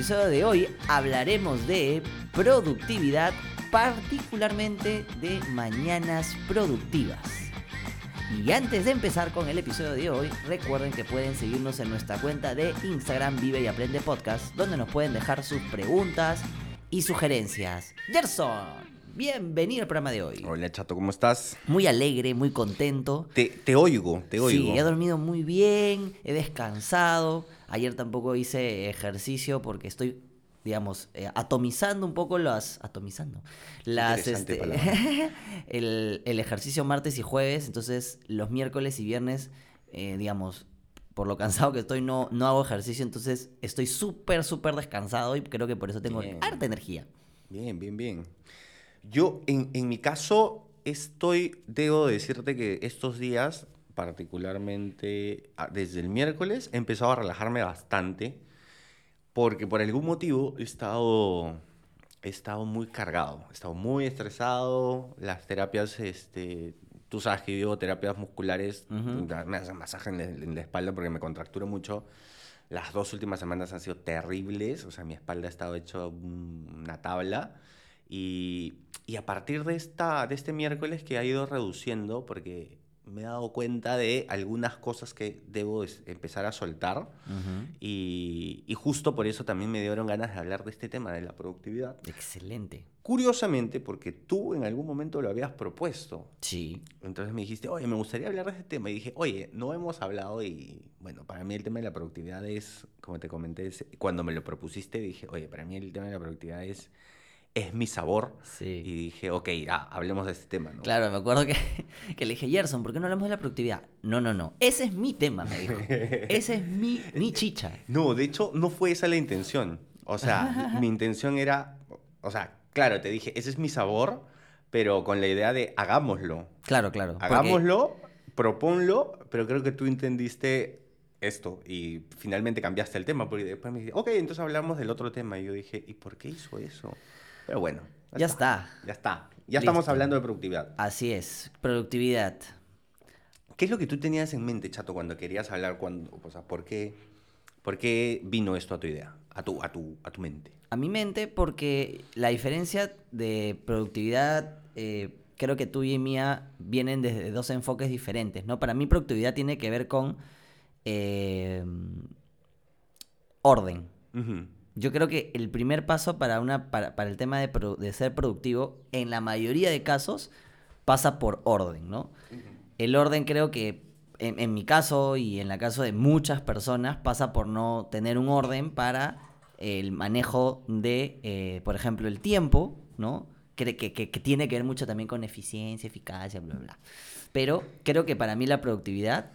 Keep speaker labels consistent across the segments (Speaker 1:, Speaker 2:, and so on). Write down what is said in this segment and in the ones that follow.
Speaker 1: Episodio de hoy hablaremos de productividad, particularmente de mañanas productivas. Y antes de empezar con el episodio de hoy, recuerden que pueden seguirnos en nuestra cuenta de Instagram Vive y Aprende Podcast, donde nos pueden dejar sus preguntas y sugerencias. Gerson, bienvenido al programa de hoy.
Speaker 2: Hola, Chato, ¿cómo estás?
Speaker 1: Muy alegre, muy contento.
Speaker 2: Te, te oigo, te oigo.
Speaker 1: Sí, he dormido muy bien, he descansado. Ayer tampoco hice ejercicio porque estoy, digamos, eh, atomizando un poco las. Atomizando. Las, este, el, el ejercicio martes y jueves. Entonces, los miércoles y viernes, eh, digamos, por lo cansado que estoy, no, no hago ejercicio. Entonces, estoy súper, súper descansado y creo que por eso tengo
Speaker 2: Bien.
Speaker 1: harta energía.
Speaker 2: Bien, bien, bien. Yo, en, en mi caso, estoy, debo decirte que estos días, particularmente ah, desde el miércoles, he empezado a relajarme bastante, porque por algún motivo he estado, he estado muy cargado, he estado muy estresado, las terapias, este, tú sabes que yo terapias musculares,
Speaker 1: Ujú.
Speaker 2: me hacen masaje en la, en la espalda porque me contracturo mucho. Las dos últimas semanas han sido terribles, o sea, mi espalda ha estado hecho un- una tabla. Y, y a partir de, esta, de este miércoles que ha ido reduciendo, porque me he dado cuenta de algunas cosas que debo empezar a soltar. Y, y justo por eso también me dieron ganas de hablar de este tema, de la productividad.
Speaker 1: Excelente.
Speaker 2: Curiosamente, porque tú en algún momento lo habías propuesto.
Speaker 1: Sí.
Speaker 2: Entonces me dijiste, oye, me gustaría hablar de este tema. Y dije, oye, no hemos hablado y, bueno, para mí el tema de la productividad es, como te comenté, es- cuando me lo propusiste, dije, oye, para mí el tema de la productividad es, es mi sabor.
Speaker 1: Sí.
Speaker 2: Y dije, ok, ah, hablemos de este tema, ¿no?
Speaker 1: Claro, me acuerdo que, que le dije, Gerson, ¿por qué no hablamos de la productividad? No, no, no. Ese es mi tema, me dijo. Ese es mi, mi chicha.
Speaker 2: No, de hecho, no fue esa la intención. O sea, mi intención era, o sea, claro, te dije, ese es mi sabor, pero con la idea de hagámoslo.
Speaker 1: Claro, claro. porque-
Speaker 2: Hagámoslo, proponlo, pero creo que tú entendiste esto y finalmente cambiaste el tema, porque después me dijiste, ok, entonces hablamos del otro tema. Y yo dije, ¿y por qué hizo eso? Pero bueno,
Speaker 1: Ya está.
Speaker 2: Ya está. Ya estamos hablando de productividad.
Speaker 1: Así es. Productividad.
Speaker 2: ¿Qué es lo que tú tenías en mente, Chato, cuando querías hablar? Cuando, o sea, ¿por qué, ¿por qué vino esto a tu idea, a tu, a tu, a tu mente?
Speaker 1: A mi mente, porque la diferencia de productividad, eh, creo que tú y mía vienen desde dos enfoques diferentes, ¿no? Para mí productividad tiene que ver con eh, orden. Yo creo que el primer paso para, una, para, para el tema de, ser productivo, en la mayoría de casos, pasa por orden, ¿no? El orden creo que, en, en mi caso y en la caso de muchas personas, pasa por no tener un orden para el manejo de, eh, por ejemplo, el tiempo, ¿no? Que, que- que- que tiene que ver mucho también con eficiencia, eficacia, bla, bla. Pero creo que para mí la productividad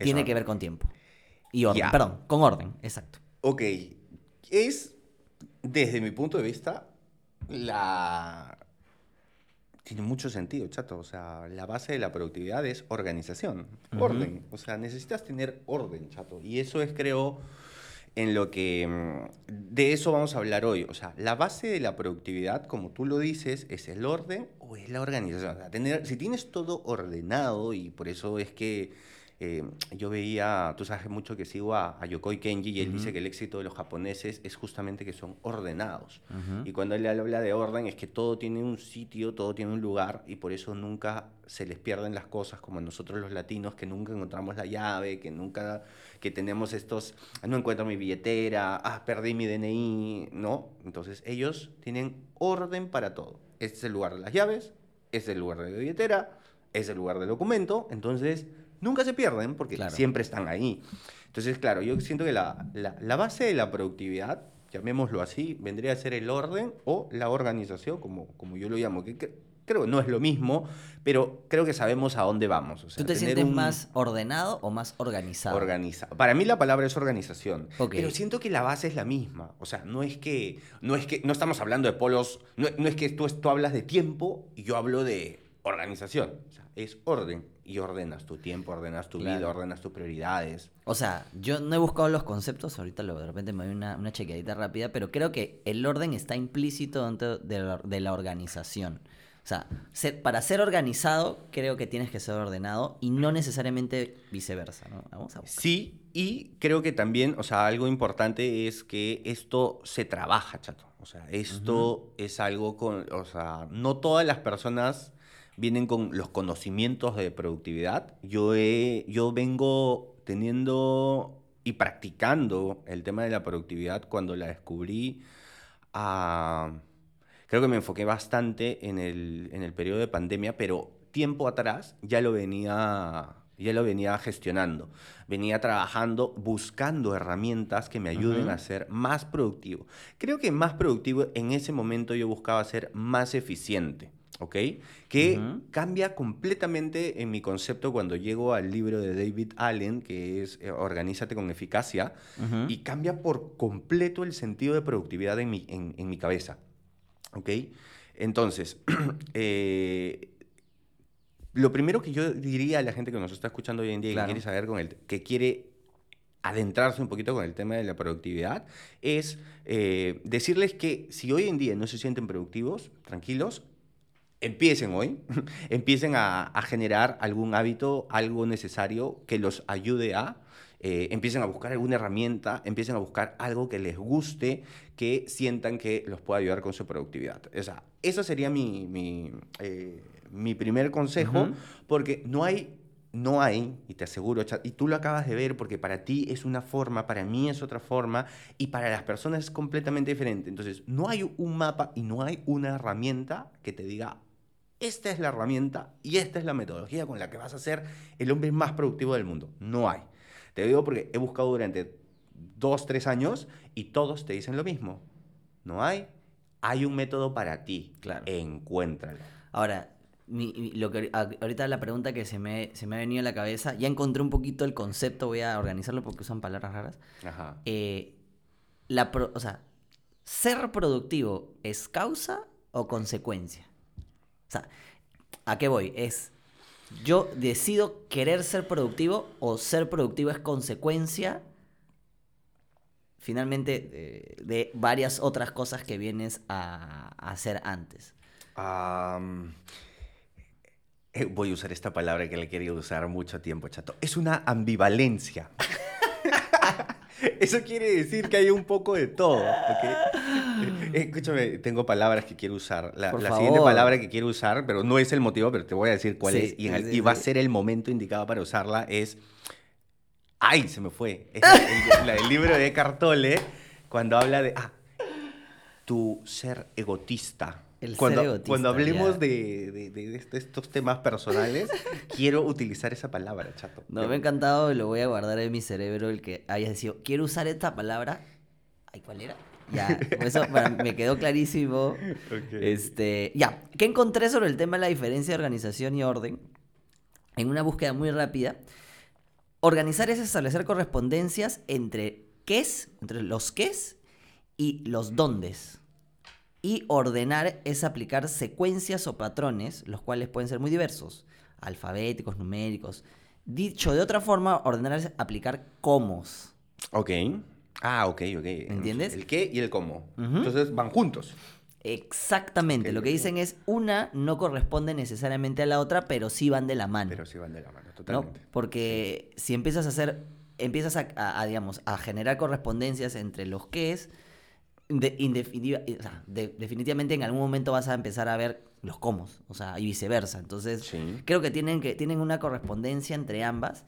Speaker 1: tiene que ver con tiempo. Y orden, perdón, con orden, exacto.
Speaker 2: Ok, es, desde mi punto de vista, la... Tiene mucho sentido, chato. O sea, la base de la productividad es organización, orden. O sea, necesitas tener orden, chato. Y eso es, creo, en lo que... mm, De eso vamos a hablar hoy. O sea, la base de la productividad, como tú lo dices, es el orden o es la organización. O sea, tener, si tienes todo ordenado, y por eso es que eh, yo veía, tú sabes mucho que sigo a, a Yokoi Kenji y él dice
Speaker 1: Ujú.
Speaker 2: que el éxito de los japoneses es justamente que son ordenados. Y cuando él habla de orden es que todo tiene un sitio, todo tiene un lugar y por eso nunca se les pierden las cosas como nosotros los latinos que nunca encontramos la llave, que nunca, que tenemos estos, "Ah, no encuentro mi billetera, ah, perdí mi DNI, ¿no? Entonces ellos tienen orden para todo. Este es el lugar de las llaves, este es el lugar de la billetera, este es el lugar del documento, entonces nunca se pierden porque
Speaker 1: Claro.
Speaker 2: siempre están ahí. Entonces, claro, yo siento que la, la- la base de la productividad, llamémoslo así, vendría a ser el orden o la organización, como, como yo lo llamo. Que, que Creo que no es lo mismo, pero creo que sabemos a dónde vamos. O sea,
Speaker 1: ¿Tú te sientes
Speaker 2: un-
Speaker 1: más ordenado o más organizado?
Speaker 2: Organiza. Para mí la palabra es organización.
Speaker 1: Ok.
Speaker 2: Pero siento que la base es la misma. O sea, no es que. No es que. No estamos hablando de polos. No, no es que tú, tú hablas de tiempo y yo hablo de organización. O sea, es orden. Y ordenas tu tiempo, ordenas tu vida, ordenas tus prioridades.
Speaker 1: O sea, yo no he buscado los conceptos, ahorita lo, de repente me doy una, una chequeadita rápida, pero creo que el orden está implícito dentro de la, de la organización. O sea, ser- para ser organizado creo que tienes que ser ordenado y no necesariamente viceversa, ¿no? Vamos a buscar.
Speaker 2: Sí, y creo que también, o sea, algo importante es que esto se trabaja, chato. O sea, esto es algo con, o sea, no todas las personas vienen con los conocimientos de productividad. Yo, he, yo vengo teniendo y practicando el tema de la productividad cuando la descubrí. ah, creo que me enfoqué bastante en el, en el periodo de pandemia, pero tiempo atrás ya lo venía, ya lo venía gestionando. Venía trabajando, buscando herramientas que me ayuden a ser más productivo. Creo que más productivo en ese momento yo buscaba ser más eficiente. ¿Ok? Que
Speaker 1: Ujú.
Speaker 2: cambia completamente en mi concepto cuando llego al libro de David Allen, que es eh, Organízate con eficacia,
Speaker 1: Ujú.
Speaker 2: y cambia por completo el sentido de productividad en mi, en, en mi cabeza. ¿Ok? Entonces, eh, lo primero que yo diría a la gente que nos está escuchando hoy en día y
Speaker 1: Claro.
Speaker 2: que quiere saber con el, que quiere adentrarse un poquito con el tema de la productividad es eh, decirles que si hoy en día no se sienten productivos, tranquilos, empiecen hoy, empiecen a, a generar algún hábito, algo necesario que los ayude a, eh, empiecen a buscar alguna herramienta, empiecen a buscar algo que les guste, que sientan que los pueda ayudar con su productividad. O sea, eso sería mi, mi, eh, mi primer consejo, porque no hay... No hay, y te aseguro, y tú lo acabas de ver porque para ti es una forma, para mí es otra forma, y para las personas es completamente diferente. Entonces, no hay un mapa y no hay una herramienta que te diga, esta es la herramienta y esta es la metodología con la que vas a ser el hombre más productivo del mundo. No hay. Te digo porque he buscado durante dos, tres años y todos te dicen lo mismo. No hay. Hay un método para ti.
Speaker 1: Claro.
Speaker 2: Encuéntralo.
Speaker 1: Ahora, mi- lo que, ahorita la pregunta que se me, se me ha venido a la cabeza, ya encontré un poquito el concepto, voy a organizarlo porque usan palabras raras.
Speaker 2: Ajá.
Speaker 1: Eh, la pro- o sea, ¿ser productivo es causa o consecuencia? O sea, ¿a qué voy? Es, yo decido querer ser productivo o ser productivo es consecuencia finalmente de varias otras cosas que vienes a, hacer antes.
Speaker 2: Eh, voy a usar esta palabra que le he querido usar mucho tiempo, chato. Es una ambivalencia. Eso quiere decir que hay un poco de todo, ¿ok? Eh, Escúchame, tengo palabras que quiero usar. La, la siguiente palabra que quiero usar, pero no es el motivo, pero te voy a decir cuál
Speaker 1: Sí,
Speaker 2: es. Y, el-
Speaker 1: sí,
Speaker 2: y va a ser el momento indicado para usarla. Es. ¡Ay! Se me fue. Es el, la del libro de Cartole, cuando habla de. Ah, tu ser egotista.
Speaker 1: El ser
Speaker 2: cuando,
Speaker 1: egotista,
Speaker 2: Cuando hablemos de, de- de- este- estos temas personales, quiero utilizar esa palabra, chato.
Speaker 1: No, me ha encantado y lo voy a guardar en mi cerebro el que hayas decidido, quiero usar esta palabra. Ay, ¿cuál era? Ya, eso para- me quedó clarísimo. Este, ya, ¿qué encontré sobre el tema de la diferencia de organización y orden? En una búsqueda muy rápida. Organizar es establecer correspondencias entre qués, entre los qués y los dóndes. Y ordenar es aplicar secuencias o patrones, los cuales pueden ser muy diversos, alfabéticos, numéricos. Dicho de otra forma, ordenar es aplicar comos.
Speaker 2: Ok. Ah, ok, ok.
Speaker 1: ¿Entiendes?
Speaker 2: El qué y el cómo. Entonces van juntos.
Speaker 1: Exactamente, lo que dicen es una no corresponde necesariamente a la otra, pero sí van de la mano.
Speaker 2: Pero sí van de la mano,
Speaker 1: ¿no?
Speaker 2: totalmente.
Speaker 1: Porque si empiezas a hacer, empiezas a, a- a, digamos, a generar correspondencias entre los que es, de- indefinitiva- o sea, de- definitivamente en algún momento vas a empezar a ver los cómo, o sea, y viceversa. Entonces,
Speaker 2: Sí.
Speaker 1: creo que tienen, que tienen una correspondencia entre ambas.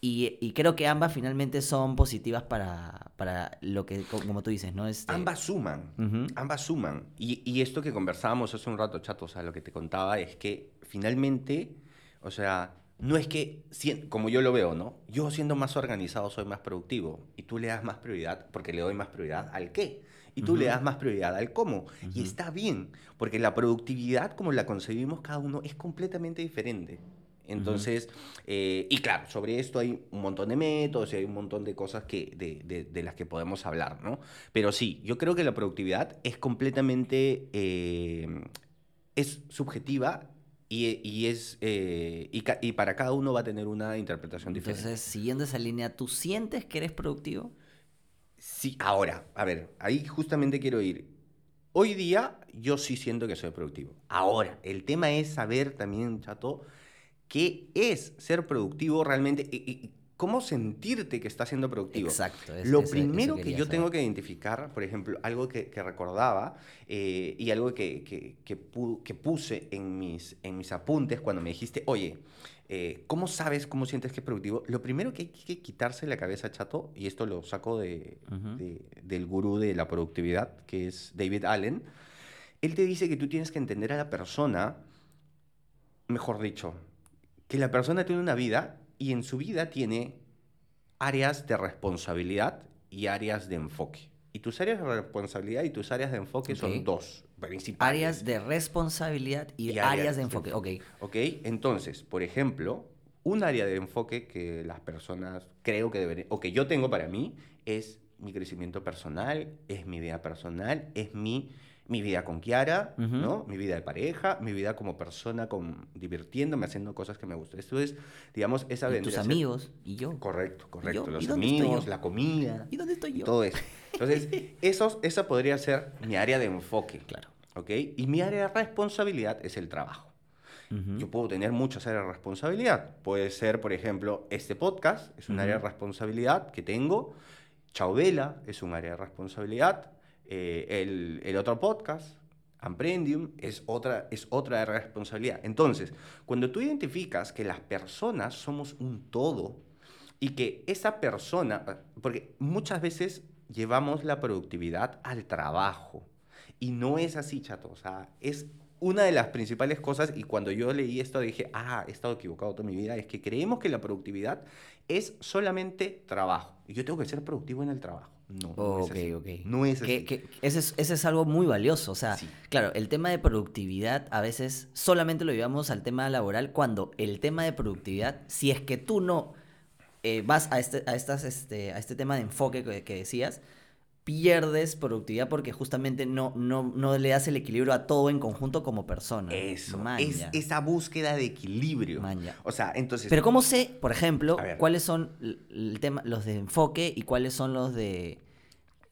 Speaker 1: Y, y creo que ambas finalmente son positivas para, para lo que, co- como tú dices, ¿no? Este,
Speaker 2: Ambas suman.
Speaker 1: Ujú.
Speaker 2: Ambas suman. Y, y esto que conversábamos hace un rato, chato, o sea, lo que te contaba es que finalmente, o sea, no es que, como yo lo veo, ¿no? Yo siendo más organizado soy más productivo y tú le das más prioridad porque le doy más prioridad al qué. y tú le das más prioridad al cómo. Y está bien, porque la productividad como la concebimos cada uno es completamente diferente. Entonces, eh, y claro, sobre esto hay un montón de métodos y hay un montón de cosas que, de, de, las que podemos hablar, ¿no? Pero sí, yo creo que la productividad es completamente, eh, es subjetiva y, y es, eh, y, y, para cada uno va a tener una interpretación diferente.
Speaker 1: Entonces, siguiendo esa línea, ¿tú sientes que eres productivo?
Speaker 2: Sí, ahora, a ver, ahí justamente quiero ir. Hoy día yo sí siento que soy productivo. Ahora, el tema es saber también, chato, qué es ser productivo realmente y, cómo sentirte que estás siendo productivo.
Speaker 1: Exacto.
Speaker 2: Lo primero que yo tengo que identificar, por ejemplo, algo que, recordaba eh, y algo que, que, que, puse en mis, en mis apuntes cuando me dijiste, oye, eh, ¿cómo sabes cómo sientes que es productivo? Lo primero que hay que quitarse la cabeza, chato, y esto lo saco de, del gurú de la productividad, que es David Allen, él te dice que tú tienes que entender a la persona, mejor dicho, que la persona tiene una vida y en su vida tiene áreas de responsabilidad y áreas de enfoque. Y tus áreas de responsabilidad y tus áreas de enfoque son dos principales.
Speaker 1: Áreas de responsabilidad y, áreas, de enfoque. Ok.
Speaker 2: Ok, entonces, por ejemplo, un área de enfoque que las personas creo que deberían, o que yo tengo para mí, es mi crecimiento personal, es mi vida personal, es mi mi vida con Kiara, ¿no? Mi vida de pareja, mi vida como persona, con, divirtiéndome, haciendo cosas que me gustan. Esto es, digamos, esa
Speaker 1: ¿Y tus amigos y yo.
Speaker 2: Correcto, correcto. Los amigos, la comida.
Speaker 1: ¿Y dónde estoy yo?
Speaker 2: Todo eso. Entonces, esos, esa podría ser mi área de enfoque.
Speaker 1: Claro.
Speaker 2: ¿Ok? Y mi área de responsabilidad es el trabajo. Yo puedo tener muchas áreas de responsabilidad. Puede ser, por ejemplo, este podcast es un área de responsabilidad que tengo. Chauvela es un área de responsabilidad. Eh, el, otro podcast, Amprendium, es otra, es otra responsabilidad. Entonces, cuando tú identificas que las personas somos un todo y que esa persona, porque muchas veces llevamos la productividad al trabajo y no es así, chato, o sea, es una de las principales cosas, y cuando yo leí esto dije, ah, he estado equivocado toda mi vida, es que creemos que la productividad es solamente trabajo. Y yo tengo que ser productivo en el trabajo. No, no es así.
Speaker 1: ok.
Speaker 2: No es así.
Speaker 1: Que, ese, es, ese, es, algo muy valioso. O sea, claro, el tema de productividad a veces solamente lo llevamos al tema laboral cuando el tema de productividad, si es que tú no eh, vas a este, a, estas, este, a este tema de enfoque que, que decías, pierdes productividad porque justamente no, no, no le das el equilibrio a todo en conjunto como persona.
Speaker 2: Eso, es esa búsqueda de equilibrio. O sea, entonces...
Speaker 1: Pero ¿cómo sé, por ejemplo, cuáles son el tema, los de enfoque y cuáles son los de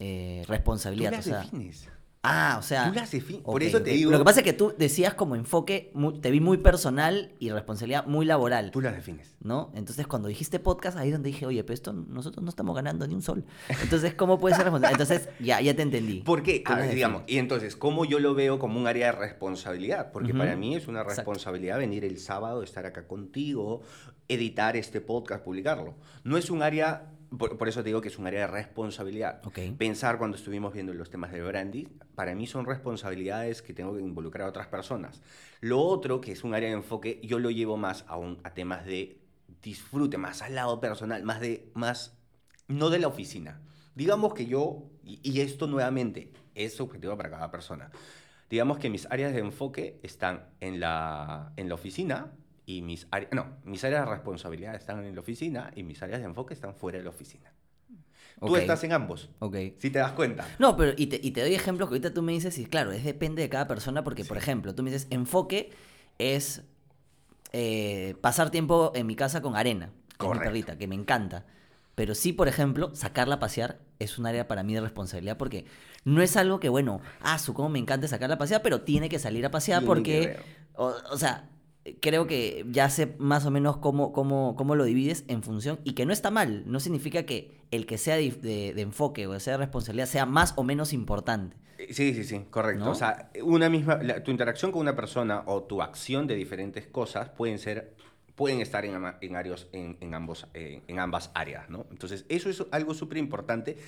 Speaker 1: eh, responsabilidad?
Speaker 2: Tú las defines.
Speaker 1: Ah, o sea.
Speaker 2: Tú las Por eso te digo.
Speaker 1: Lo que pasa es que tú decías como enfoque, te vi muy personal y responsabilidad muy laboral.
Speaker 2: Tú las defines.
Speaker 1: ¿No? Entonces, cuando dijiste podcast, ahí es donde dije, oye, pero esto nosotros no estamos ganando ni un sol. Entonces, ¿cómo puede ser responsable? Entonces, ya, ya te entendí.
Speaker 2: ¿Por qué? digamos, y entonces, ¿cómo yo lo veo como un área de responsabilidad? Porque para mí es una responsabilidad venir el sábado, estar acá contigo, editar este podcast, publicarlo. No es un área por, eso te digo que es un área de responsabilidad. Pensar cuando estuvimos viendo los temas de branding, para mí son responsabilidades que tengo que involucrar a otras personas. Lo otro, que es un área de enfoque, yo lo llevo más a, un, a temas de disfrute, más al lado personal, más de, más, no de la oficina. Digamos que yo, y, y esto nuevamente es subjetivo para cada persona, digamos que mis áreas de enfoque están en la, en la oficina, y mis áreas, no, mis áreas de responsabilidad están en la oficina y mis áreas de enfoque están fuera de la oficina. Tú estás en ambos.
Speaker 1: Ok.
Speaker 2: Si te das cuenta.
Speaker 1: No, pero y te, y te, doy ejemplos que ahorita tú me dices, y claro, es depende de cada persona, porque, por ejemplo, tú me dices, enfoque es eh, pasar tiempo en mi casa con arena, con mi perrita, que me encanta. Pero sí, por ejemplo, sacarla a pasear es un área para mí de responsabilidad porque no es algo que, bueno, ah, su cómo me encanta sacarla a pasear, pero tiene que salir a pasear porque, o, o, sea, creo que ya sé más o menos cómo, cómo, cómo, lo divides en función y que no está mal. No significa que el que sea de, enfoque o sea de responsabilidad sea más o menos importante.
Speaker 2: Eh, sí, sí, sí, correcto. O sea, una misma, tu interacción con una persona o tu acción de diferentes cosas pueden ser pueden estar en, en, en, ambos, en ambas áreas, ¿no? Entonces, eso es algo súper importante.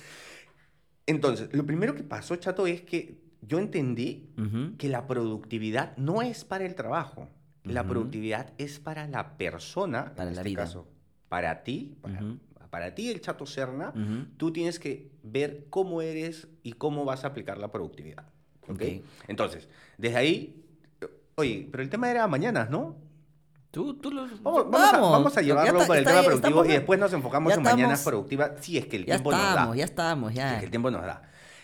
Speaker 2: Entonces, lo primero que pasó, Chato, es que yo entendí que la productividad no es para el trabajo. La productividad es para la persona,
Speaker 1: para
Speaker 2: en
Speaker 1: la
Speaker 2: este
Speaker 1: vida.
Speaker 2: caso, para ti, para, Para ti, el chato Serna, tú tienes que ver cómo eres y cómo vas a aplicar la productividad. ¿ok?
Speaker 1: Ok.
Speaker 2: Entonces, desde ahí, oye, pero el tema era mañanas, ¿no?
Speaker 1: Tú, tú lo...
Speaker 2: Vamos, vamos a, vamos a
Speaker 1: ya
Speaker 2: llevarlo
Speaker 1: está-
Speaker 2: por el tema productivo y después nos enfocamos
Speaker 1: ya
Speaker 2: en mañanas productivas, si es que el
Speaker 1: Ya
Speaker 2: tiempo nos da.
Speaker 1: estamos, ya estamos,
Speaker 2: Si es
Speaker 1: ya.
Speaker 2: que el tiempo nos da.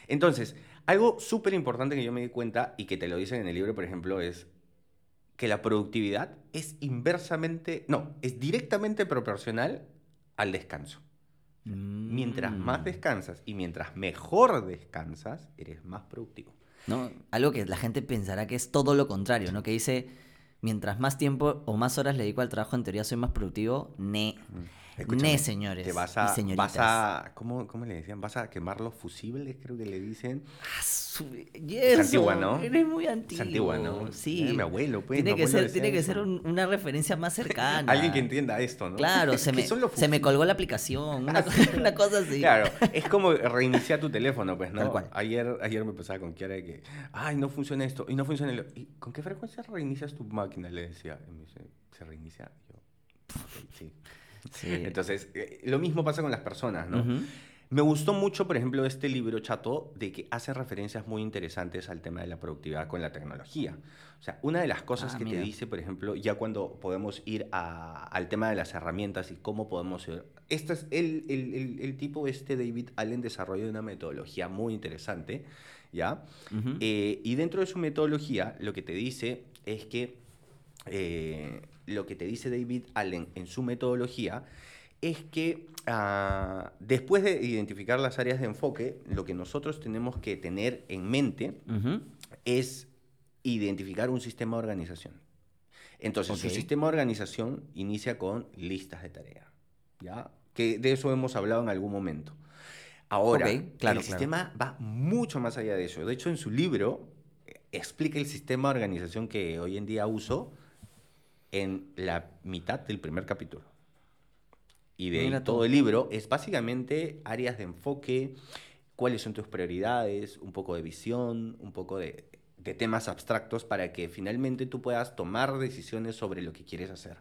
Speaker 2: Entonces, algo súper importante que yo me di cuenta y que te lo dicen en el libro, por ejemplo, es que la productividad es inversamente, no, es directamente proporcional al descanso. Mientras más
Speaker 1: Mm.
Speaker 2: descansas y mientras mejor descansas, eres más productivo.
Speaker 1: ¿no? Algo que la gente pensará que es todo lo contrario, ¿no? Que dice, mientras más tiempo o más horas le dedico al trabajo, en teoría soy más productivo. Ne.
Speaker 2: Escúchame,
Speaker 1: Ne, señores
Speaker 2: Te vas
Speaker 1: y
Speaker 2: a,
Speaker 1: señoritas.
Speaker 2: vas a ¿cómo, ¿cómo le decían? Vas a quemar los fusibles, creo que le dicen.
Speaker 1: Ah, su- Gerson,
Speaker 2: antigua, ¿no?
Speaker 1: Eres muy antiguo.
Speaker 2: Es antigua, ¿no?
Speaker 1: Sí.
Speaker 2: Eh, mi abuelo, pues,
Speaker 1: Tiene
Speaker 2: mi
Speaker 1: que ser, tiene que ser un- una referencia más cercana.
Speaker 2: Alguien que entienda esto, ¿no?
Speaker 1: Claro, se
Speaker 2: ¿Qué
Speaker 1: me, se me colgó la aplicación. Una, una cosa así.
Speaker 2: Claro, es como reiniciar tu teléfono, pues, ¿no?
Speaker 1: Tal cual.
Speaker 2: Ayer, ayer me pasaba con Kiara de que, ay, no funciona esto, y no funciona lo... ¿Y con qué frecuencia reinicias tu máquina? Le decía. Y me dice, ¿se reinicia? Y yo, "Ok, sí.
Speaker 1: Sí.
Speaker 2: Entonces, eh, lo mismo pasa con las personas, ¿no?
Speaker 1: Ujú.
Speaker 2: Me gustó mucho, por ejemplo, este libro, Chato, de que hace referencias muy interesantes al tema de la productividad con la tecnología. O sea, una de las cosas
Speaker 1: Ah,
Speaker 2: que
Speaker 1: mira.
Speaker 2: te dice, por ejemplo, ya cuando podemos ir a- al tema de las herramientas y cómo podemos... ir- Este es el, el, el- el tipo, este David Allen, desarrolló una metodología muy interesante, ¿ya?
Speaker 1: Ujú.
Speaker 2: Eh, y dentro de su metodología, lo que te dice es que eh, lo que te dice David Allen en su metodología es que ah, después de identificar las áreas de enfoque, lo que nosotros tenemos que tener en mente es identificar un sistema de organización. Entonces, su
Speaker 1: Ok.
Speaker 2: sistema de organización inicia con listas de tareas, ¿ya? Que de eso hemos hablado en algún momento. Ahora,
Speaker 1: claro,
Speaker 2: el
Speaker 1: claro.
Speaker 2: sistema va mucho más allá de eso. De hecho, en su libro eh, explica el sistema de organización que hoy en día uso en la mitad del primer capítulo. Y de ahí
Speaker 1: Mira tú.
Speaker 2: todo el libro es básicamente áreas de enfoque, cuáles son tus prioridades, un poco de visión, un poco de, de temas abstractos para que finalmente tú puedas tomar decisiones sobre lo que quieres hacer.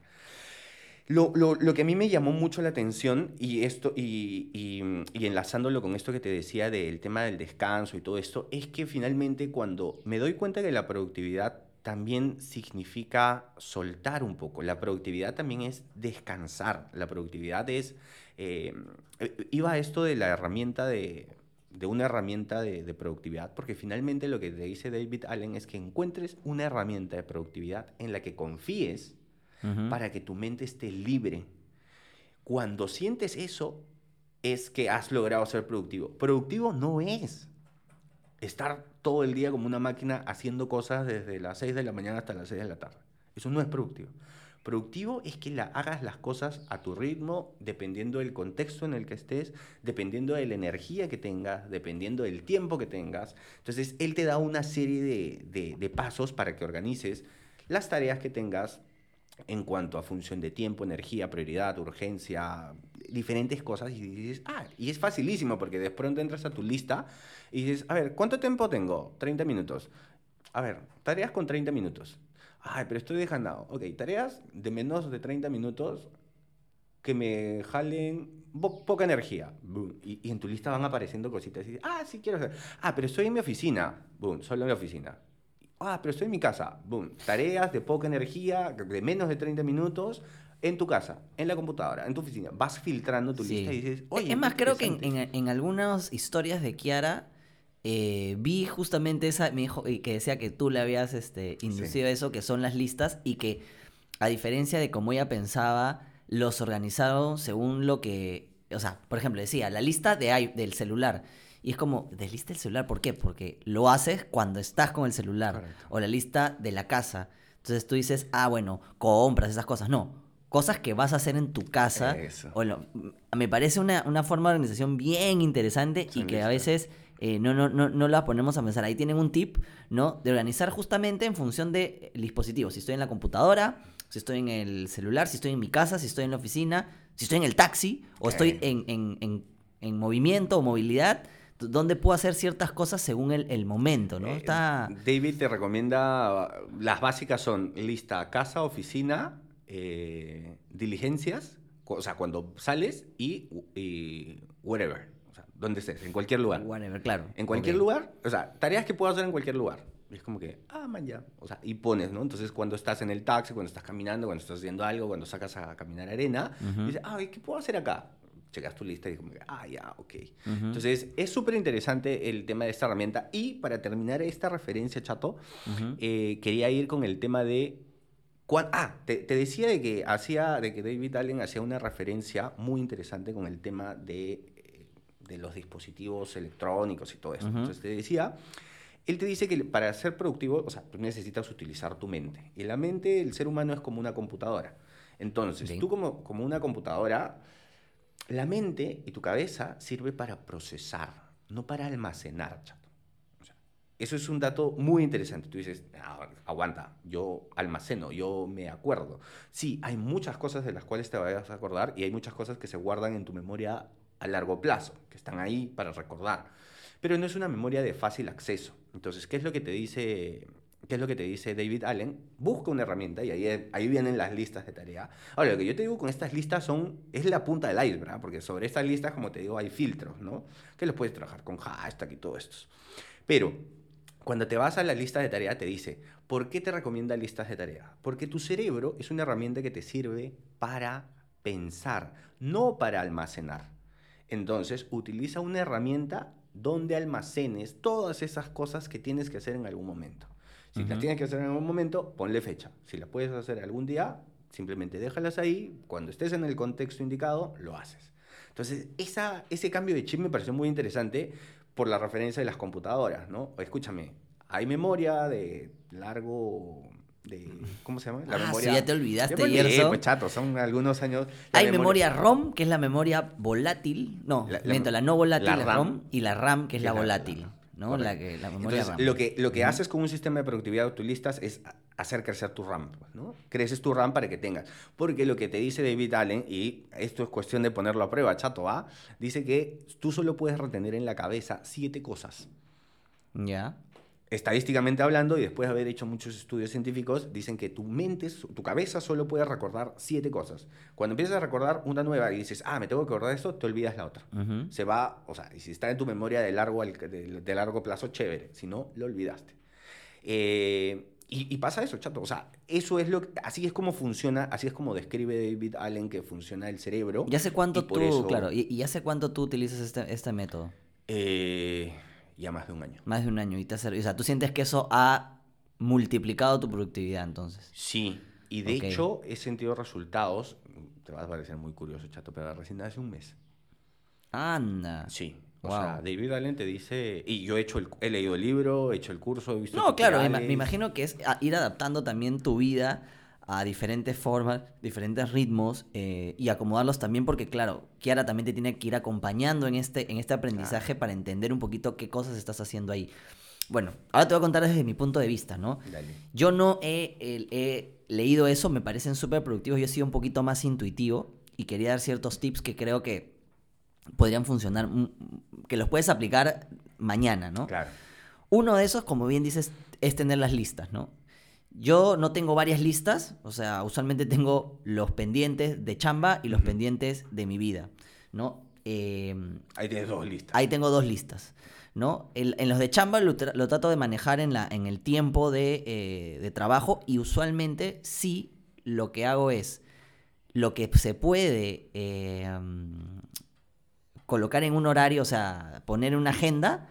Speaker 2: Lo, lo- lo que a mí me llamó mucho la atención y, esto, y, y- y enlazándolo con esto que te decía del tema del descanso y todo esto, es que finalmente cuando me doy cuenta que la productividad también significa soltar un poco, la productividad también es descansar, la productividad es, eh, eh, iba a esto de la herramienta de, de una herramienta de, de productividad, porque finalmente lo que te dice David Allen es que encuentres una herramienta de productividad en la que confíes, para que tu mente esté libre. Cuando sientes eso, es que has logrado ser productivo. Productivo no es estar todo el día como una máquina haciendo cosas desde las 6 de la mañana hasta las 6 de la tarde. Eso no es productivo. Productivo es que la, hagas las cosas a tu ritmo, dependiendo del contexto en el que estés, dependiendo de la energía que tengas, dependiendo del tiempo que tengas. Entonces, él te da una serie de, de- de pasos para que organices las tareas que tengas en cuanto a función de tiempo, energía, prioridad, urgencia, diferentes cosas y dices, ah, y es facilísimo porque de pronto entras a tu lista y dices, a ver, ¿cuánto tiempo tengo? 30 minutos. A ver, tareas con 30 minutos. Ay, pero estoy dejando. Ok, tareas de menos de 30 minutos que me jalen po- poca energía. Boom. Y, y en tu lista van apareciendo cositas. Y, ah, sí quiero hacer. Ah, pero estoy en mi oficina. Boom, solo en la oficina. Ah, pero estoy en mi casa. Boom. Tareas de poca energía, de menos de 30 minutos, en tu casa, en la computadora, en tu oficina. Vas filtrando tu
Speaker 1: Sí.
Speaker 2: lista y dices, oye.
Speaker 1: es más, creo que en,
Speaker 2: interesante".
Speaker 1: en- en algunas historias de Kiara eh, vi justamente esa, me dijo, y que decía que tú le habías este, inducido eso, que son las listas, y que a diferencia de como ella pensaba, los organizaron según lo que, o sea, por ejemplo, decía, la lista de, del celular. Y es como, ¿de lista del celular? ¿Por qué? Porque lo haces cuando estás con el celular.
Speaker 2: Correcto.
Speaker 1: O la lista de la casa. Entonces tú dices, ah, bueno, compras esas cosas. No, cosas que vas a hacer en tu casa.
Speaker 2: Eso.
Speaker 1: O lo- me parece una, una forma de organización bien interesante y que a veces eh, no, no, no, no la ponemos a pensar. Ahí tienen un tip, ¿no? De organizar justamente en función del dispositivo. Si estoy en la computadora, si estoy en el celular, si estoy en mi casa, si estoy en la oficina, si estoy en el taxi o estoy en, en- en- en movimiento o movilidad, d- donde puedo hacer ciertas cosas según el, el momento, ¿no?
Speaker 2: Eh,
Speaker 1: Está...
Speaker 2: David te recomienda, las básicas son lista casa, oficina, eh, diligencias O sea, cuando sales y, y wherever. O sea, donde estés, en cualquier lugar.
Speaker 1: Whatever, claro.
Speaker 2: En cualquier lugar, o sea, tareas que puedo hacer en cualquier lugar. Y es como que, ah, man, ya. O sea, y pones, ¿no? Entonces, cuando estás en el taxi, cuando estás caminando, cuando estás haciendo algo, cuando sacas a caminar arena, dices, ah, ¿qué puedo hacer acá? Checas tu lista y como ah, ya, ok.
Speaker 1: Ujú.
Speaker 2: Entonces, es súper interesante el tema de esta herramienta. Y para terminar esta referencia, chato,
Speaker 1: Ujú.
Speaker 2: eh, quería ir con el tema de. cuán- Ah, te, te decía de que, hacía, de que David Allen hacía una referencia muy interesante con el tema de, eh, de los dispositivos electrónicos y todo eso.
Speaker 1: Ujú.
Speaker 2: Entonces te decía, él te dice que para ser productivo, o sea, tú necesitas utilizar tu mente. Y la mente, el ser humano es como una computadora. Entonces,
Speaker 1: Sí.
Speaker 2: tú como, como una computadora, la mente y tu cabeza sirve para procesar, no para almacenar, eso es un dato muy interesante. Tú dices, "Ah, aguanta, yo almaceno, yo me acuerdo. Sí, hay muchas cosas de las cuales te vayas a acordar y hay muchas cosas que se guardan en tu memoria a largo plazo, que están ahí para recordar. Pero no es una memoria de fácil acceso. Entonces, ¿qué es lo que te dice, qué es lo que te dice David Allen? Busca una herramienta y ahí, ahí vienen las listas de tarea. Ahora, lo que yo te digo con estas listas son, es la punta del iceberg, ¿verdad? porque sobre estas listas, como te digo, hay filtros, ¿no? Que los puedes trabajar con hashtag y todo esto. Pero cuando te vas a la lista de tarea, te dice, ¿por qué te recomienda listas de tarea? Porque tu cerebro es una herramienta que te sirve para pensar, no para almacenar. Entonces, utiliza una herramienta donde almacenes todas esas cosas que tienes que hacer en algún momento. Si las
Speaker 1: Ujú.
Speaker 2: tienes que hacer en algún momento, ponle fecha. Si las puedes hacer algún día, simplemente déjalas ahí. Cuando estés en el contexto indicado, lo haces. Entonces, esa, ese cambio de chip me pareció muy interesante por la referencia de las computadoras, ¿no? Escúchame, hay memoria de largo... De, ¿Cómo se llama?
Speaker 1: Ah, sí, ya te olvidaste,
Speaker 2: Ya olvidé, pues, chato, son algunos años. La
Speaker 1: Hay memoria ROM, que es la memoria volátil. No,
Speaker 2: La- la-
Speaker 1: miento, la no volátil
Speaker 2: la RAM,
Speaker 1: ROM y la RAM, que la
Speaker 2: es la-
Speaker 1: volátil.
Speaker 2: La-
Speaker 1: ¿no?
Speaker 2: correcto.
Speaker 1: La, que, la memoria
Speaker 2: Entonces,
Speaker 1: RAM.
Speaker 2: lo que, lo que haces con un sistema de productividad listas es hacer crecer tu RAM, pues, ¿no? Creces tu RAM para que tengas. Porque lo que te dice David Allen, y esto es cuestión de ponerlo a prueba, chato, ¿ah? Dice que tú solo puedes retener en la cabeza siete cosas.
Speaker 1: Ya.
Speaker 2: Estadísticamente hablando, y después de haber hecho muchos estudios científicos, dicen que tu mente, tu cabeza solo puede recordar siete cosas. Cuando empiezas a recordar una nueva y dices, ah, me tengo que acordar de esto, te olvidas la otra se va, o sea, y si está en tu memoria de largo, de, de largo plazo, chévere, si no, lo olvidaste. Eh, y, y pasa eso, chato, o sea, eso es lo, que- así es como funciona, así es como describe David Allen que funciona el cerebro.
Speaker 1: ¿Y hace cuánto tú,
Speaker 2: eso,
Speaker 1: claro, y, y hace cuánto tú utilizas este, este método?
Speaker 2: eh, ya más de un año.
Speaker 1: Más de un año. Y te hace- o sea, tú sientes que eso ha multiplicado tu productividad entonces.
Speaker 2: Sí, y de hecho he sentido resultados, te va a parecer muy curioso, chato, pero recién hace un mes.
Speaker 1: Anda.
Speaker 2: Sí. O
Speaker 1: Wow.
Speaker 2: sea, David Allen te dice, y yo he hecho el, he leído el libro, he hecho el curso, he visto
Speaker 1: No, claro, me, imagino que es ir adaptando también tu vida a diferentes formas, diferentes ritmos eh, y acomodarlos también porque, claro, Kiara también te tiene que ir acompañando en este, en este aprendizaje para entender un poquito qué cosas estás haciendo ahí. Bueno, ahora te voy a contar desde mi punto de vista, ¿no?
Speaker 2: Dale.
Speaker 1: Yo no he, he leído eso, me parecen súper productivos, yo he sido un poquito más intuitivo y quería dar ciertos tips que creo que podrían funcionar, mm, que los puedes aplicar mañana, ¿no?
Speaker 2: Claro.
Speaker 1: Uno de esos, como bien dices, es tener las listas, ¿no? Yo no tengo varias listas, o sea, usualmente tengo los pendientes de chamba y los pendientes de mi vida, ¿no? Eh,
Speaker 2: Ahí tienes dos listas.
Speaker 1: ahí tengo dos listas, ¿no? El- en los de chamba lo, tra- lo trato de manejar en, la, en el tiempo de, eh, de trabajo y usualmente sí lo que hago es lo que se puede eh, mm, colocar en un horario, o sea, poner en una agenda,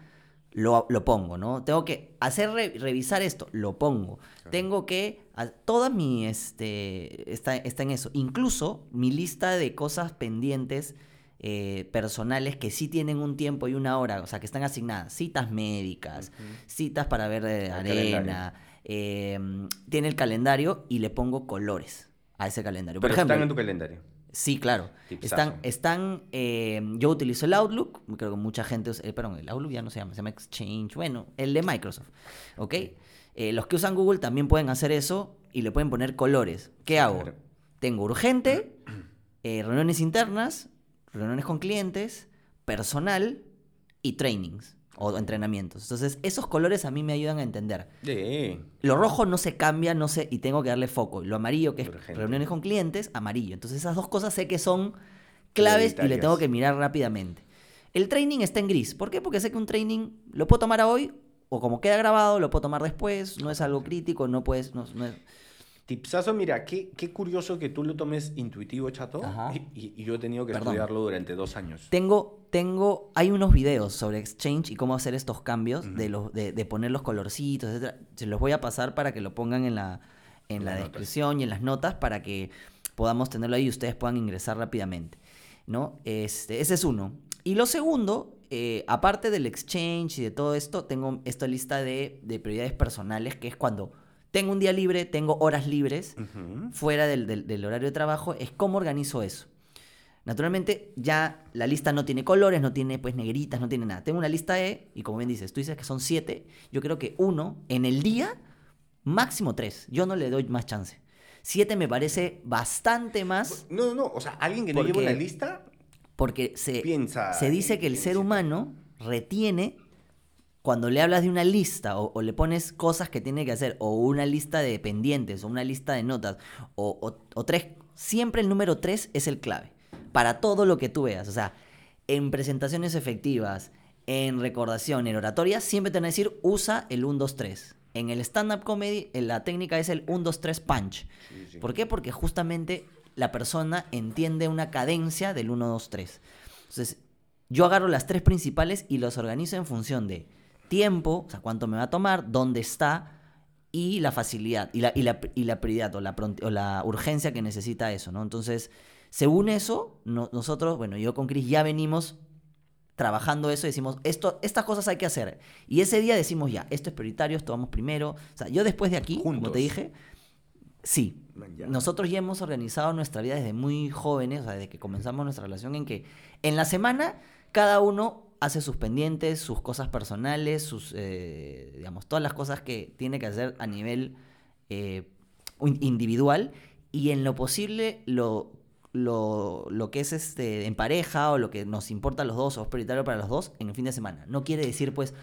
Speaker 1: lo, lo pongo, ¿no? Tengo que hacer re- revisar esto, lo pongo. Tengo que, a- toda mi, este, está, está en eso. Incluso mi lista de cosas pendientes eh, personales que sí tienen un tiempo y una hora, o sea, que están asignadas. Citas médicas, citas para ver eh, arena, eh, tiene el calendario y le pongo colores a ese calendario. Por
Speaker 2: Pero
Speaker 1: ejemplo,
Speaker 2: están en tu calendario.
Speaker 1: Sí, claro.
Speaker 2: Tipsazo.
Speaker 1: Están, están eh, yo utilizo el Outlook, creo que mucha gente, usa- eh, perdón, el Outlook ya no se llama, se llama Exchange, bueno, el de Microsoft, ¿ok? Eh, los que usan Google también pueden hacer eso y le pueden poner colores. ¿Qué hago?
Speaker 2: Claro.
Speaker 1: Tengo urgente, reuniones internas, reuniones con clientes, personal y trainings. O entrenamientos. Entonces, esos colores a mí me ayudan a entender.
Speaker 2: Sí.
Speaker 1: Lo rojo no se cambia, no sé, y tengo que darle foco. Lo amarillo, que es
Speaker 2: Urgente.
Speaker 1: reuniones con clientes, amarillo. Entonces, esas dos cosas sé que son claves y le tengo que mirar rápidamente. El training está en gris. ¿Por qué? Porque sé que un training lo puedo tomar hoy, o como queda grabado, lo puedo tomar después, no es algo crítico, no puedes... No, no es-
Speaker 2: Tipsazo, mira, qué, qué curioso que tú lo tomes intuitivo, chato.
Speaker 1: Ajá.
Speaker 2: Y, y- y yo he tenido que
Speaker 1: Perdón.
Speaker 2: estudiarlo durante dos años.
Speaker 1: Tengo, tengo, hay unos videos sobre Exchange y cómo hacer estos cambios de, los, de, de poner los colorcitos, etcétera. Se los voy a pasar para que lo pongan en la, en la
Speaker 2: notas.
Speaker 1: descripción y en las notas para que podamos tenerlo ahí y ustedes puedan ingresar rápidamente. ¿no? Este, ese es uno. Y lo segundo, eh, aparte del Exchange y de todo esto, tengo esta lista de, de prioridades personales, que es cuando tengo un día libre, tengo horas libres fuera del, del- del horario de trabajo, es cómo organizo eso. Naturalmente, ya la lista no tiene colores, no tiene pues negritas, no tiene nada. Tengo una lista E, y como bien dices, tú dices que son siete, yo creo que uno en el día, máximo tres. Yo no le doy más chance. Siete me parece bastante más
Speaker 2: No, no, no. O sea, alguien que no
Speaker 1: Porque-
Speaker 2: lleva una lista,
Speaker 1: porque se,
Speaker 2: Piensa
Speaker 1: se dice que el ser humano retiene cuando le hablas de una lista o, o le pones cosas que tiene que hacer, o una lista de pendientes, o una lista de notas, o, o- o tres, siempre el número tres es el clave para todo lo que tú veas. O sea, en presentaciones efectivas, en recordación, en oratoria, siempre te van a decir usa el 1, 2, 3. En el stand-up comedy, la técnica es el 1, 2, 3 punch.
Speaker 2: Sí, sí.
Speaker 1: ¿Por qué? Porque justamente la persona entiende una cadencia del 1, 2, 3. Entonces, yo agarro las tres principales y los organizo en función de tiempo, o sea, cuánto me va a tomar, dónde está y la facilidad y la, y la, y la prioridad o la, o la urgencia que necesita eso, ¿no? Entonces, según eso, no- nosotros, bueno, yo con Chris ya venimos trabajando eso y decimos, esto, estas cosas hay que hacer. Y ese día decimos, ya, esto es prioritario, esto vamos primero. O sea, yo después de aquí, como
Speaker 2: Juntos.
Speaker 1: te dije, sí,
Speaker 2: ya.
Speaker 1: nosotros ya hemos organizado nuestra vida desde muy jóvenes, o sea, desde que comenzamos nuestra relación, en que en la semana cada uno hace sus pendientes, sus cosas personales, sus, eh, digamos, todas las cosas que tiene que hacer a nivel eh, individual y en lo posible lo, lo, lo que es este en pareja o lo que nos importa a los dos o es prioritario para los dos en el fin de semana. No quiere decir pues,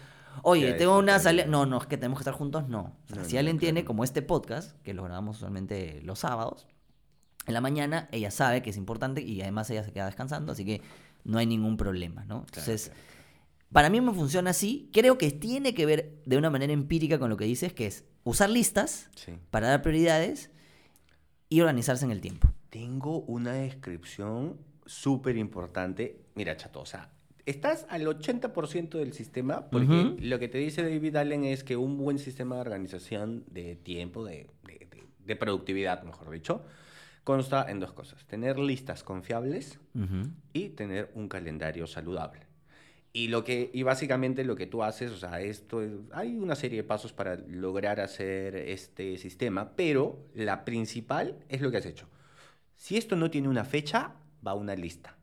Speaker 1: oye, tengo una salida... No, no, es que tenemos que estar juntos, no. O sea,
Speaker 2: No,
Speaker 1: si alguien
Speaker 2: no,
Speaker 1: tiene
Speaker 2: claro.
Speaker 1: como este podcast, que lo grabamos usualmente los sábados, en la mañana ella sabe que es importante y además ella se queda descansando, así que no hay ningún problema, ¿no? Entonces,
Speaker 2: claro.
Speaker 1: para mí me funciona así. Creo que tiene que ver de una manera empírica con lo que dices, que es usar listas
Speaker 2: Sí.
Speaker 1: para dar prioridades y organizarse en el tiempo.
Speaker 2: Tengo una descripción súper importante. Mira, chato, o sea, estás al 80% del sistema porque lo que te dice David Allen es que un buen sistema de organización de tiempo, de, de- de- de productividad, mejor dicho, consta en dos cosas. Tener listas confiables y tener un calendario saludable. Y, lo que, y básicamente lo que tú haces, o sea, esto es- hay una serie de pasos para lograr hacer este sistema, pero la principal es lo que has hecho. Si esto no tiene una fecha, va a una lista.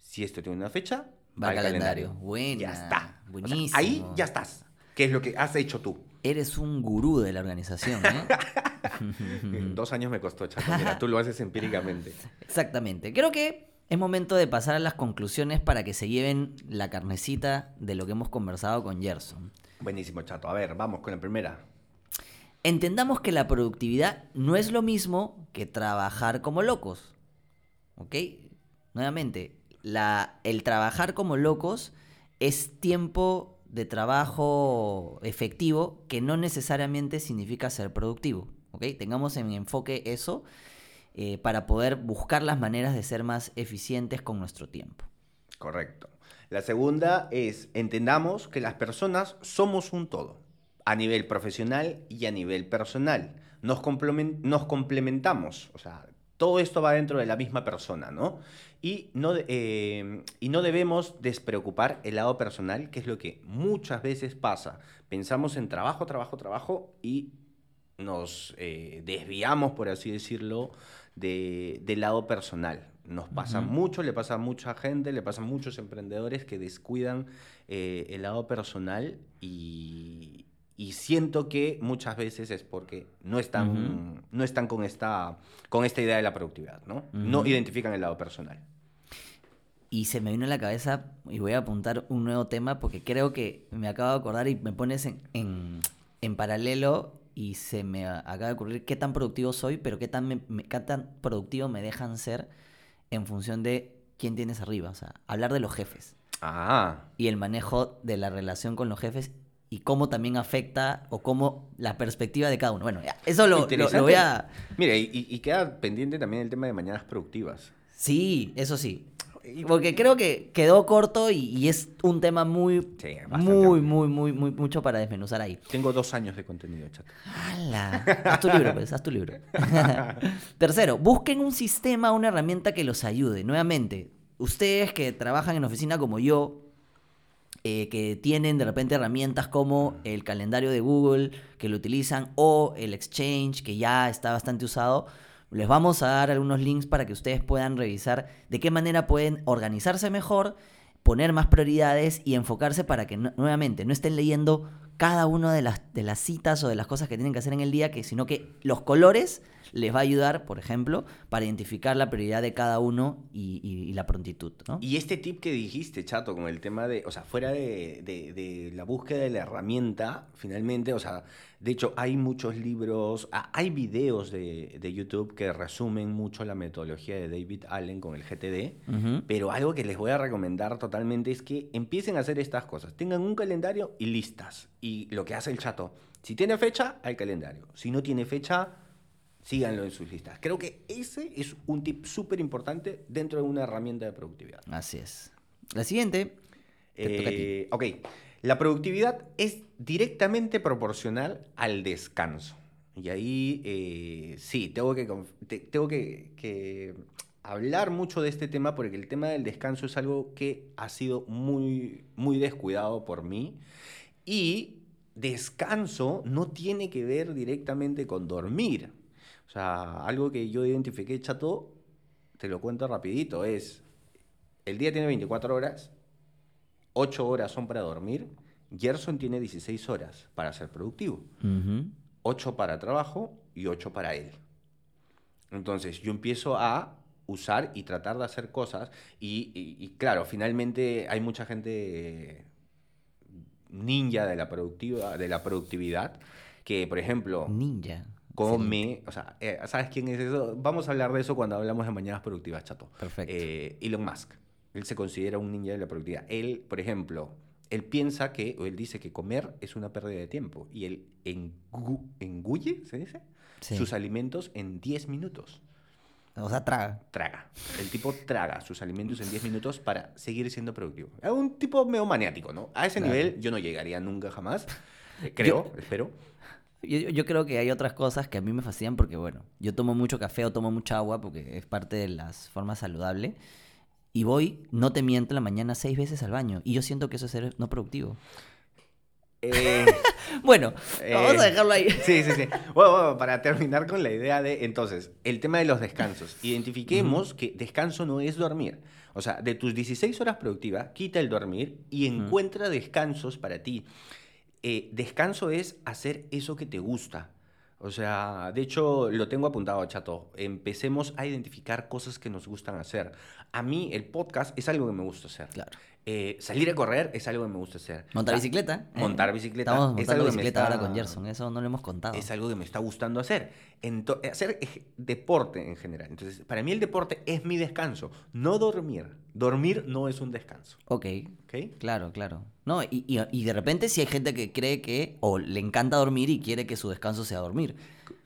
Speaker 2: Si esto tiene una fecha, va,
Speaker 1: Va al
Speaker 2: al
Speaker 1: calendario.
Speaker 2: calendario.
Speaker 1: Buena,
Speaker 2: Ya está. O sea,
Speaker 1: buenísimo.
Speaker 2: ahí ya estás. ¿Qué es lo que has hecho tú?
Speaker 1: Eres un gurú de la organización, ¿eh?
Speaker 2: Dos años me costó, chato. Mira, tú lo haces empíricamente.
Speaker 1: Exactamente. Creo que es momento de pasar a las conclusiones para que se lleven la carnecita de lo que hemos conversado con Gerson.
Speaker 2: Buenísimo, chato. A ver, vamos con la primera.
Speaker 1: Entendamos que la productividad no es lo mismo que trabajar como locos. ¿Ok? Nuevamente, la, el trabajar como locos es tiempo de trabajo efectivo que no necesariamente significa ser productivo. ¿Ok? Tengamos en enfoque eso eh, para poder buscar las maneras de ser más eficientes con nuestro tiempo.
Speaker 2: Correcto. La segunda es, entendamos que las personas somos un todo, a nivel profesional y a nivel personal. Nos, complemen- nos complementamos, o sea, todo esto va dentro de la misma persona, ¿no? Y no, eh, y no debemos despreocupar el lado personal, que es lo que muchas veces pasa. Pensamos en trabajo, trabajo, trabajo y nos eh, desviamos, por así decirlo, de- del lado personal. Nos pasa mucho, le pasa a mucha gente, le pasa a muchos emprendedores que descuidan eh, el lado personal y, y siento que muchas veces es porque no están, no están con, esta, con esta idea de la productividad, ¿no? No identifican el lado personal.
Speaker 1: y se me vino a la cabeza y voy a apuntar un nuevo tema porque creo que me acabo de acordar y me pones en, en, en paralelo y se me acaba de ocurrir qué tan productivo soy, pero qué tan, me- me- qué tan productivo me dejan ser en función de quién tienes arriba. O sea, hablar de los jefes
Speaker 2: Ah,
Speaker 1: y el manejo de la relación con los jefes y cómo también afecta o cómo la perspectiva de cada uno. Bueno, ya, eso lo, lo- voy a...
Speaker 2: Mira, y, queda pendiente también el tema de mañanas productivas.
Speaker 1: Sí, eso sí. Porque creo que quedó corto y, y es un tema muy,
Speaker 2: Sí,
Speaker 1: muy, muy, muy, muy, mucho para desmenuzar ahí.
Speaker 2: Tengo dos años de contenido, chato.
Speaker 1: ¡Hala! Haz tu libro, pues, haz tu libro. Tercero, busquen un sistema, una herramienta que los ayude. Nuevamente, ustedes que trabajan en oficina como yo, eh, que tienen de repente herramientas como el calendario de Google, que lo utilizan, o el Exchange, que ya está bastante usado, les vamos a dar algunos links para que ustedes puedan revisar de qué manera pueden organizarse mejor, poner más prioridades y enfocarse para que nuevamente no estén leyendo cada una de las, de las citas o de las cosas que tienen que hacer en el día, que, sino que los colores les va a ayudar, por ejemplo, para identificar la prioridad de cada uno y, y- y la prontitud. ¿no?
Speaker 2: Y este tip que dijiste, Chato, con el tema de, o sea, fuera de, de- de la búsqueda de la herramienta, finalmente, o sea, de hecho hay muchos libros, hay videos de, de YouTube que resumen mucho la metodología de David Allen con el GTD, pero algo que les voy a recomendar totalmente es que empiecen a hacer estas cosas, tengan un calendario y listas. Y lo que hace el Chato, si tiene fecha, hay calendario, si no tiene fecha, síganlo en sus listas. Creo que ese es un tip súper importante dentro de una herramienta de productividad.
Speaker 1: Así es. La siguiente.
Speaker 2: Eh, ok, la productividad es directamente proporcional al descanso. Y ahí eh, sí, tengo, que, conf- te- tengo que, que hablar mucho de este tema porque el tema del descanso es algo que ha sido muy, muy descuidado por mí. Y descanso no tiene que ver directamente con dormir. O sea, algo que yo identifiqué, chato, te lo cuento rapidito, es, el día tiene 24 horas, 8 horas son para dormir, Gerson tiene 16 horas para ser productivo,
Speaker 1: Ujú.
Speaker 2: 8 para trabajo y 8 para él. Entonces yo empiezo a usar y tratar de hacer cosas y, y- y claro, finalmente hay mucha gente ninja de la, productiva, de la productividad que, por ejemplo,
Speaker 1: Ninja.
Speaker 2: Come, o sea, eh, ¿sabes quién es eso? Vamos a hablar de eso cuando hablamos de mañanas productivas, chato.
Speaker 1: Perfecto.
Speaker 2: Eh, Elon Musk. Él se considera un ninja de la productividad. Él, por ejemplo, él piensa que, o él dice que comer es una pérdida de tiempo. Y él engu- engulle, ¿se dice?
Speaker 1: Sí.
Speaker 2: Sus alimentos en 10 minutos.
Speaker 1: O sea, traga.
Speaker 2: Traga. El tipo traga sus alimentos en 10 minutos para seguir siendo productivo. Es un tipo medio maniático, ¿no? A ese
Speaker 1: Claro.
Speaker 2: nivel yo no llegaría nunca jamás. Creo, espero.
Speaker 1: Yo, yo creo que hay otras cosas que a mí me fascinan porque, bueno, yo tomo mucho café o tomo mucha agua porque es parte de las formas saludables. Y voy, no te miento, en la mañana seis veces al baño. Y yo siento que eso es ser no productivo.
Speaker 2: Eh,
Speaker 1: Bueno,
Speaker 2: Eh,
Speaker 1: vamos a dejarlo ahí.
Speaker 2: Sí, sí, sí. Bueno, bueno, para terminar con la idea de, entonces, el tema de los descansos. Identifiquemos que descanso no es dormir. O sea, de tus 16 horas productivas, quita el dormir y encuentra descansos para ti. Eh, descanso es hacer eso que te gusta. O sea, de hecho, lo tengo apuntado, chato. Empecemos a identificar cosas que nos gustan hacer. A mí, el podcast es algo que me gusta hacer.
Speaker 1: Claro.
Speaker 2: Eh, salir a correr es algo que me gusta hacer.
Speaker 1: Montar
Speaker 2: O sea,
Speaker 1: bicicleta. ¿eh?
Speaker 2: Montar bicicleta.
Speaker 1: Estamos
Speaker 2: es
Speaker 1: montando
Speaker 2: algo que me
Speaker 1: bicicleta ahora
Speaker 2: está-
Speaker 1: con Gerson. Eso no lo hemos contado.
Speaker 2: es algo que me está gustando hacer. Ento- hacer deporte en general. Entonces, para mí el deporte es mi descanso, no dormir. Dormir no es un descanso.
Speaker 1: Ok.
Speaker 2: ¿Ok?
Speaker 1: Claro, claro. No, y, y- y de repente si hay gente que cree que, o le encanta dormir y quiere que su descanso sea dormir.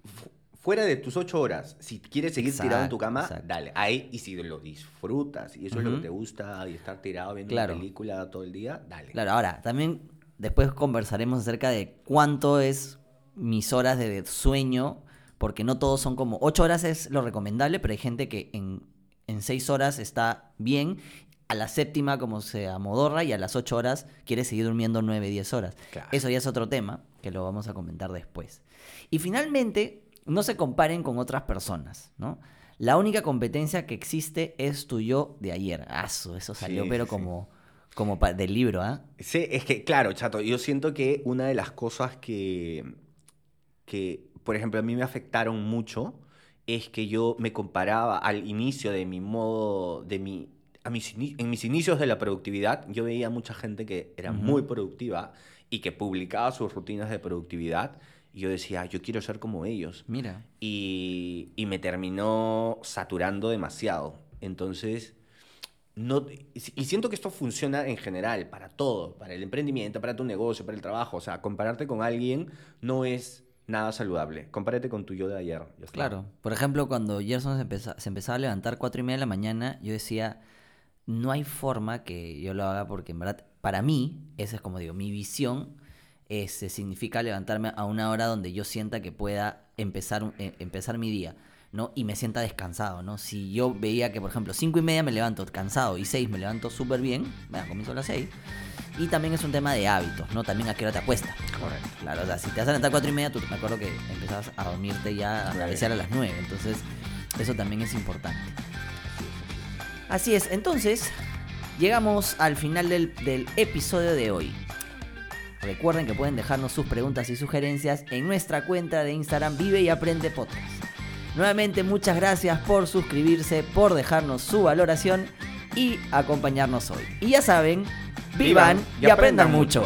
Speaker 2: Fu- Fuera de tus ocho horas, si quieres seguir tirado en tu cama,
Speaker 1: exacto.
Speaker 2: dale. Ahí, y si lo disfrutas, y eso es lo que te gusta, y estar tirado viendo
Speaker 1: Claro.
Speaker 2: una película todo el día, dale.
Speaker 1: Claro, ahora, también después conversaremos acerca de cuánto es mis horas de sueño, porque no todos son como... Ocho horas es lo recomendable, pero hay gente que en, en seis horas está bien, a la séptima como se amodorra y a las ocho horas quiere seguir durmiendo nueve, diez horas.
Speaker 2: Claro.
Speaker 1: Eso ya es otro tema que lo vamos a comentar después. Y finalmente, no se comparen con otras personas, ¿no? La única competencia que existe es tu yo de ayer. Aso, eso salió,
Speaker 2: Sí,
Speaker 1: pero
Speaker 2: sí,
Speaker 1: como, como del libro, ¿ah?
Speaker 2: Sí, es que, claro, chato, yo siento que una de las cosas que, que, por ejemplo, a mí me afectaron mucho es que yo me comparaba al inicio de mi modo, de mi, a mis en mis inicios de la productividad, yo veía mucha gente que era muy productiva y que publicaba sus rutinas de productividad. Y yo decía, yo quiero ser como ellos.
Speaker 1: Mira.
Speaker 2: Y, y me terminó saturando demasiado. Entonces, no, y siento que esto funciona en general, para todo, para el emprendimiento, para tu negocio, para el trabajo. O sea, compararte con alguien no es nada saludable. Compárate con tu yo de ayer.
Speaker 1: Claro. Por ejemplo, cuando Gerson se, empeza- se empezaba a levantar cuatro y media de la mañana, yo decía, no hay forma que yo lo haga porque en verdad, para mí, esa es como digo, mi visión este, significa levantarme a una hora donde yo sienta que pueda empezar, eh, empezar mi día, ¿no? Y me sienta descansado, ¿no? Si yo veía que, por ejemplo, cinco y media me levanto cansado y seis me levanto súper bien, bueno, comienzo a las seis. Y también es un tema de hábitos, ¿no? También a qué hora te acuestas.
Speaker 2: Correcto.
Speaker 1: Claro, o sea, si te vas a levantar a cuatro y media, tú me acuerdo que empezabas a dormirte ya a cabecear a las nueve. Entonces, eso también es importante. Así es, entonces, llegamos al final del, del episodio de hoy. Recuerden que pueden dejarnos sus preguntas y sugerencias en nuestra cuenta de Instagram Vive y Aprende Podcast. Nuevamente, muchas gracias por suscribirse, por dejarnos su valoración y acompañarnos hoy. Y ya saben, vivan,
Speaker 2: Vivan
Speaker 1: y, aprendan
Speaker 2: mucho.